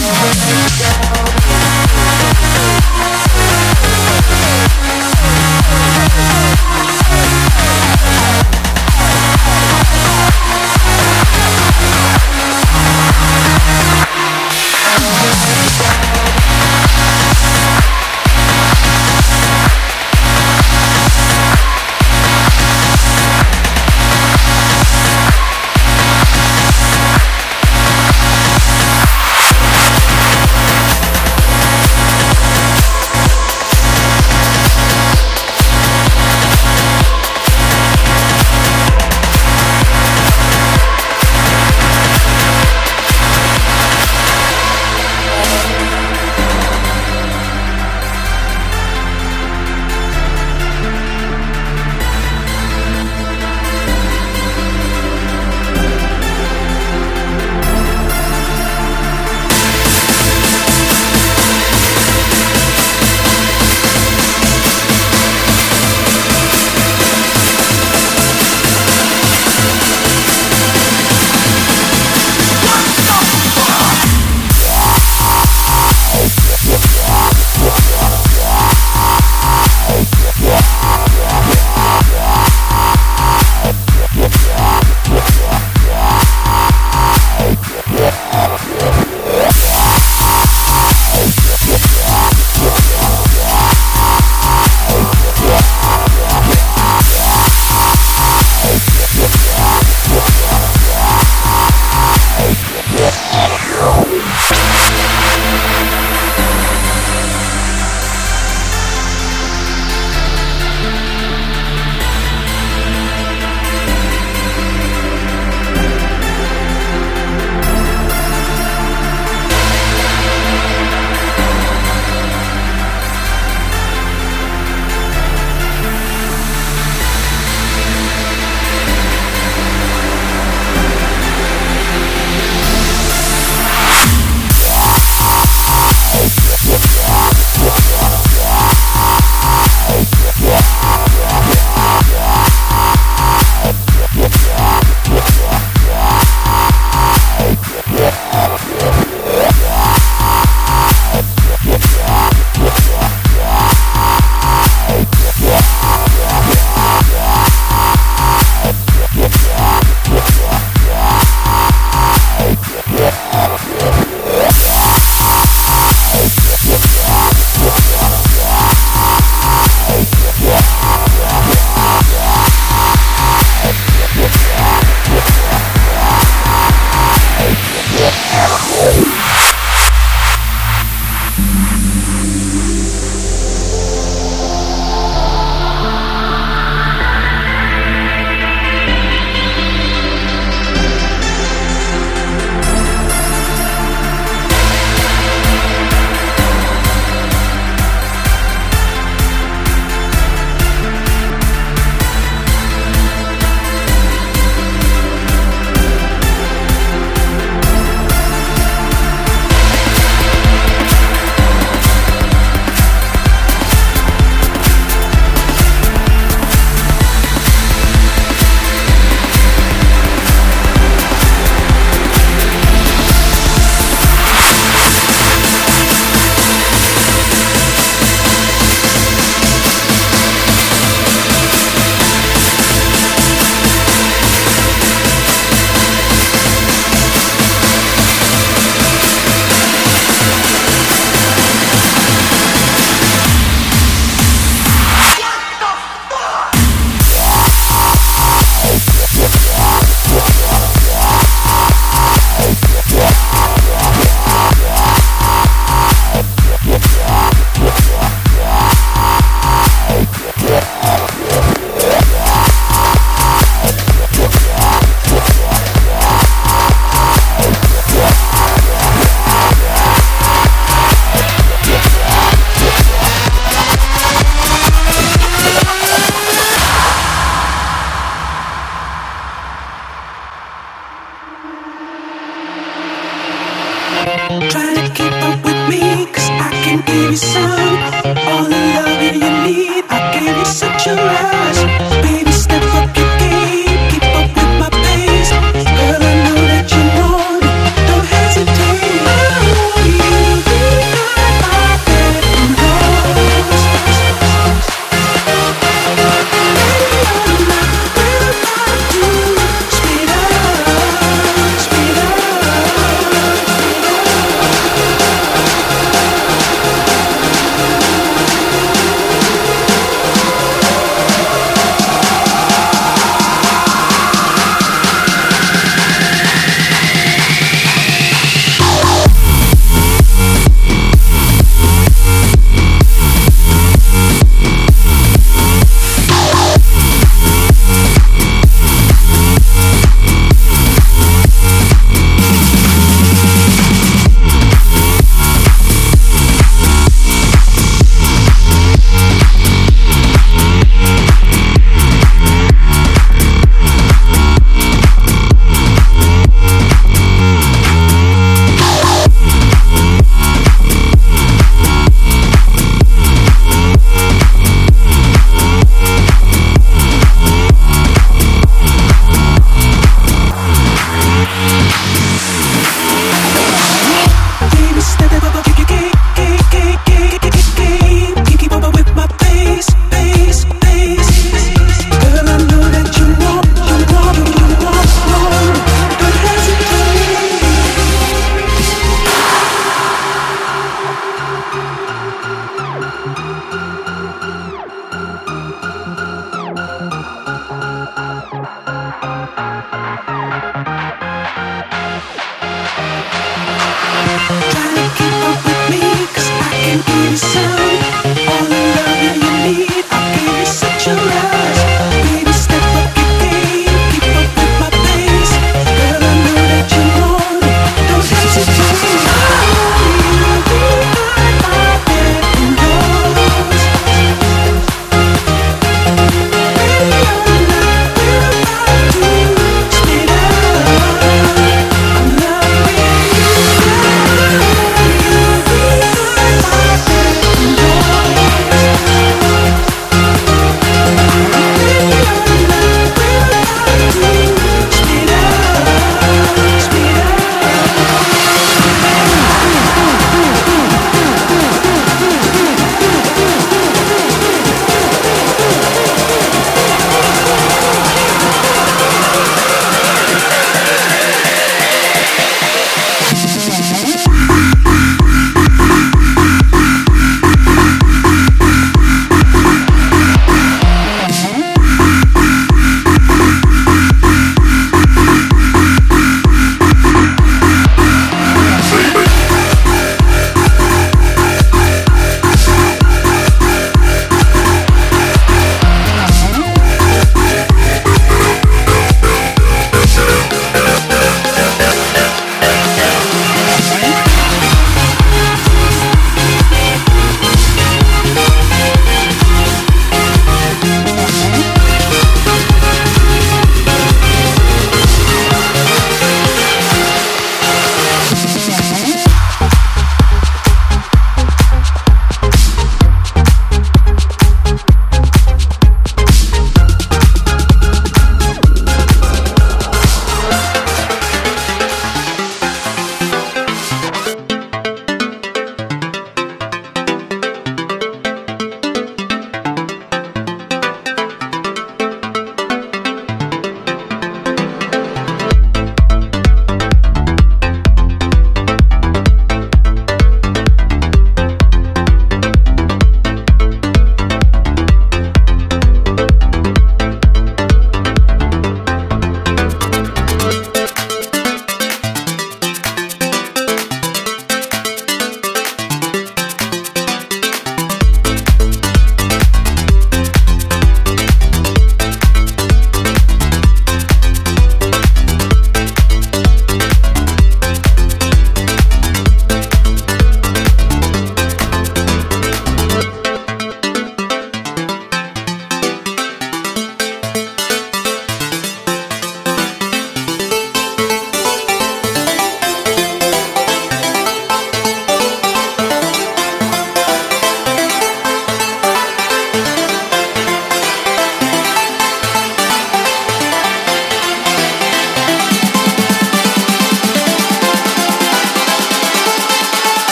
Yeah.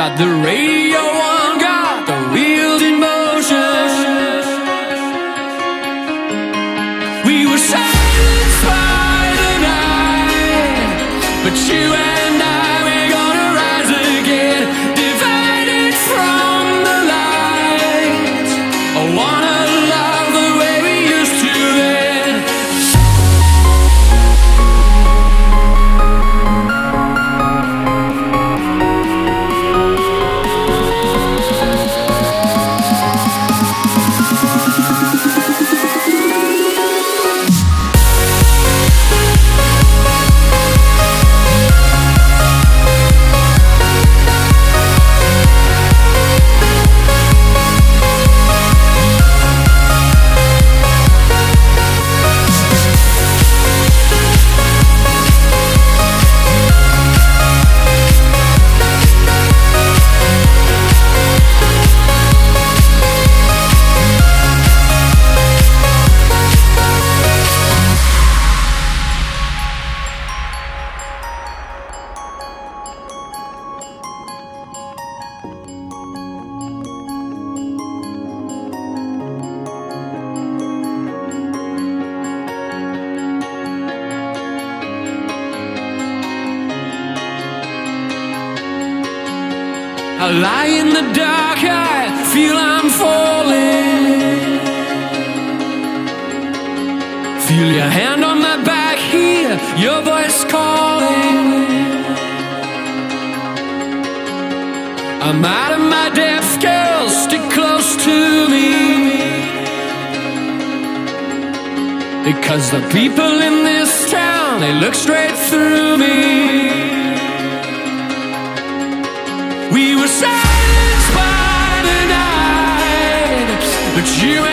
got the radio. Because the people in this town, they look straight through me. We were silenced by the night, but you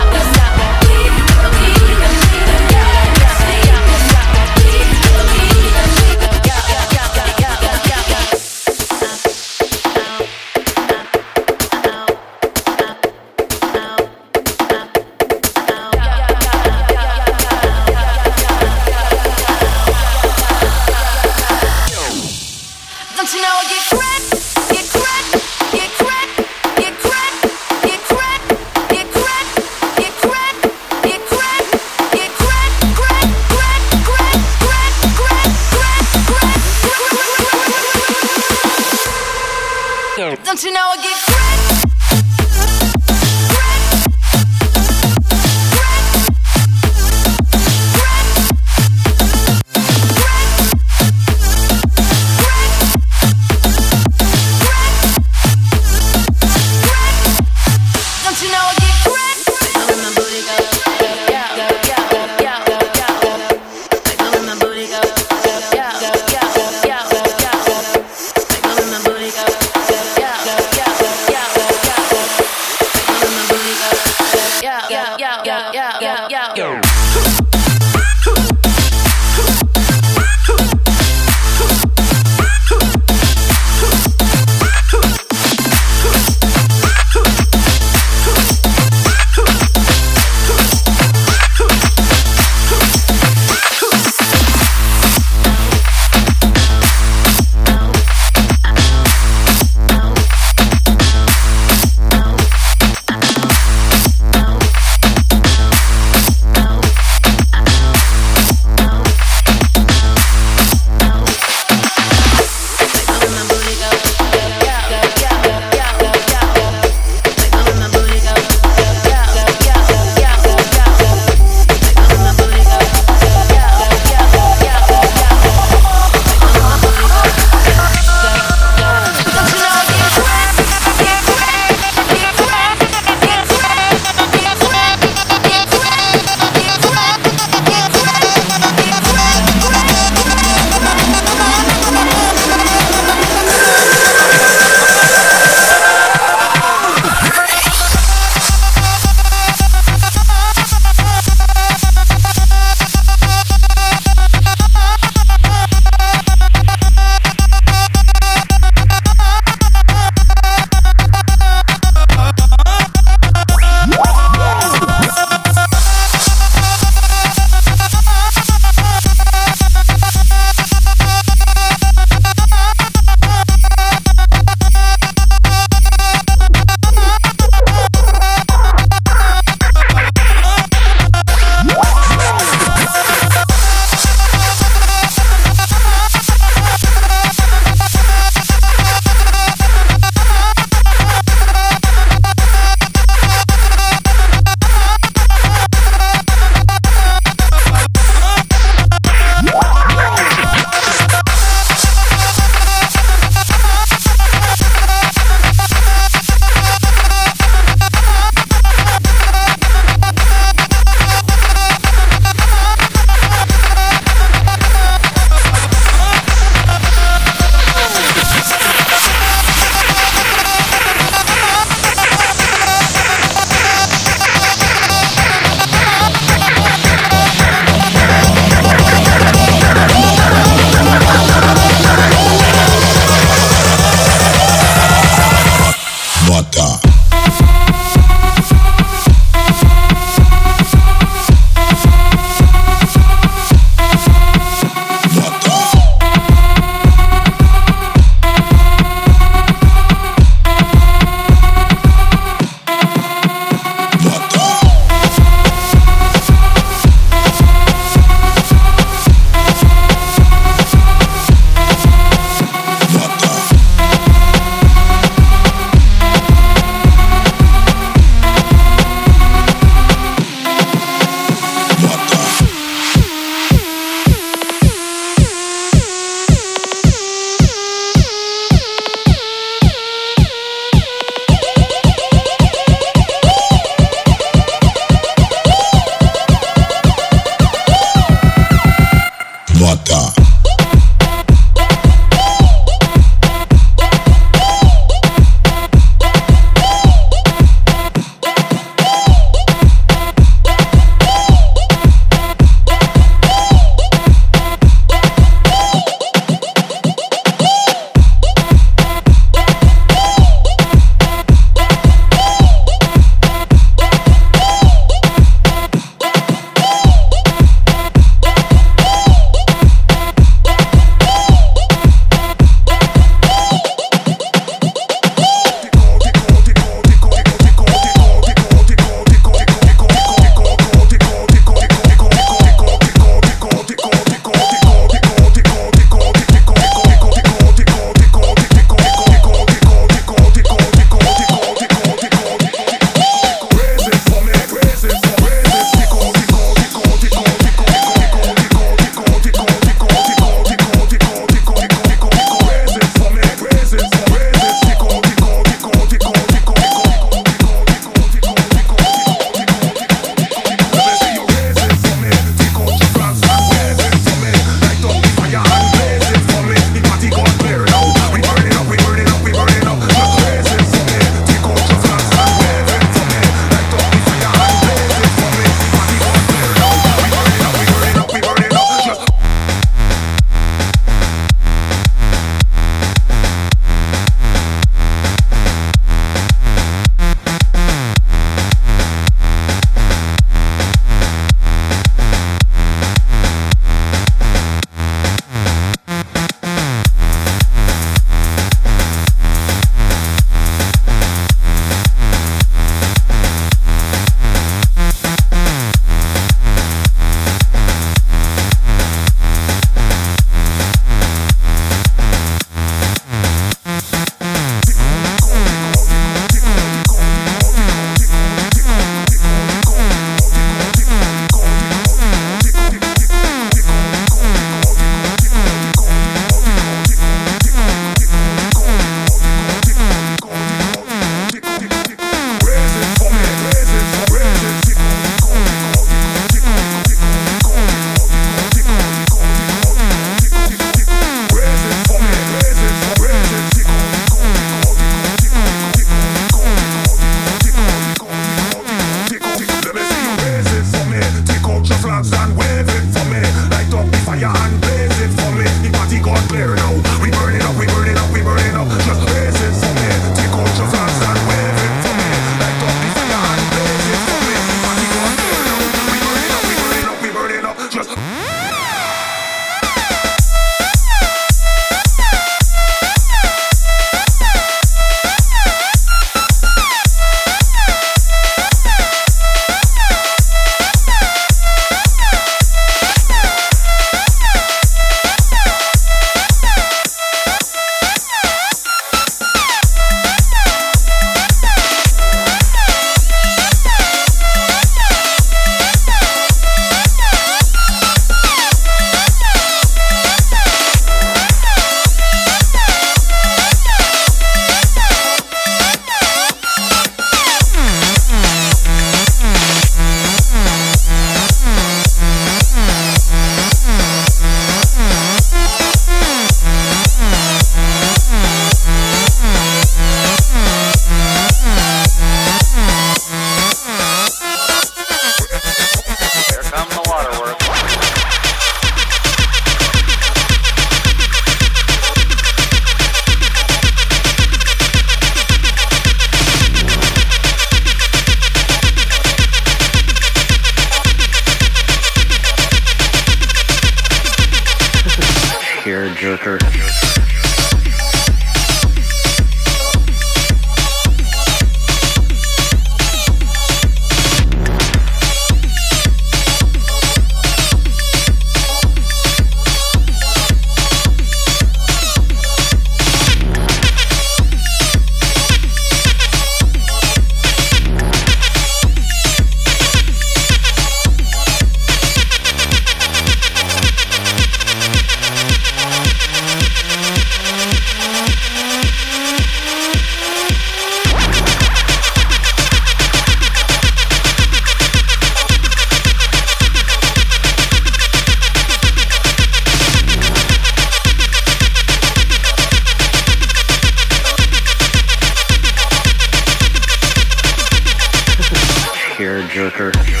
jerker.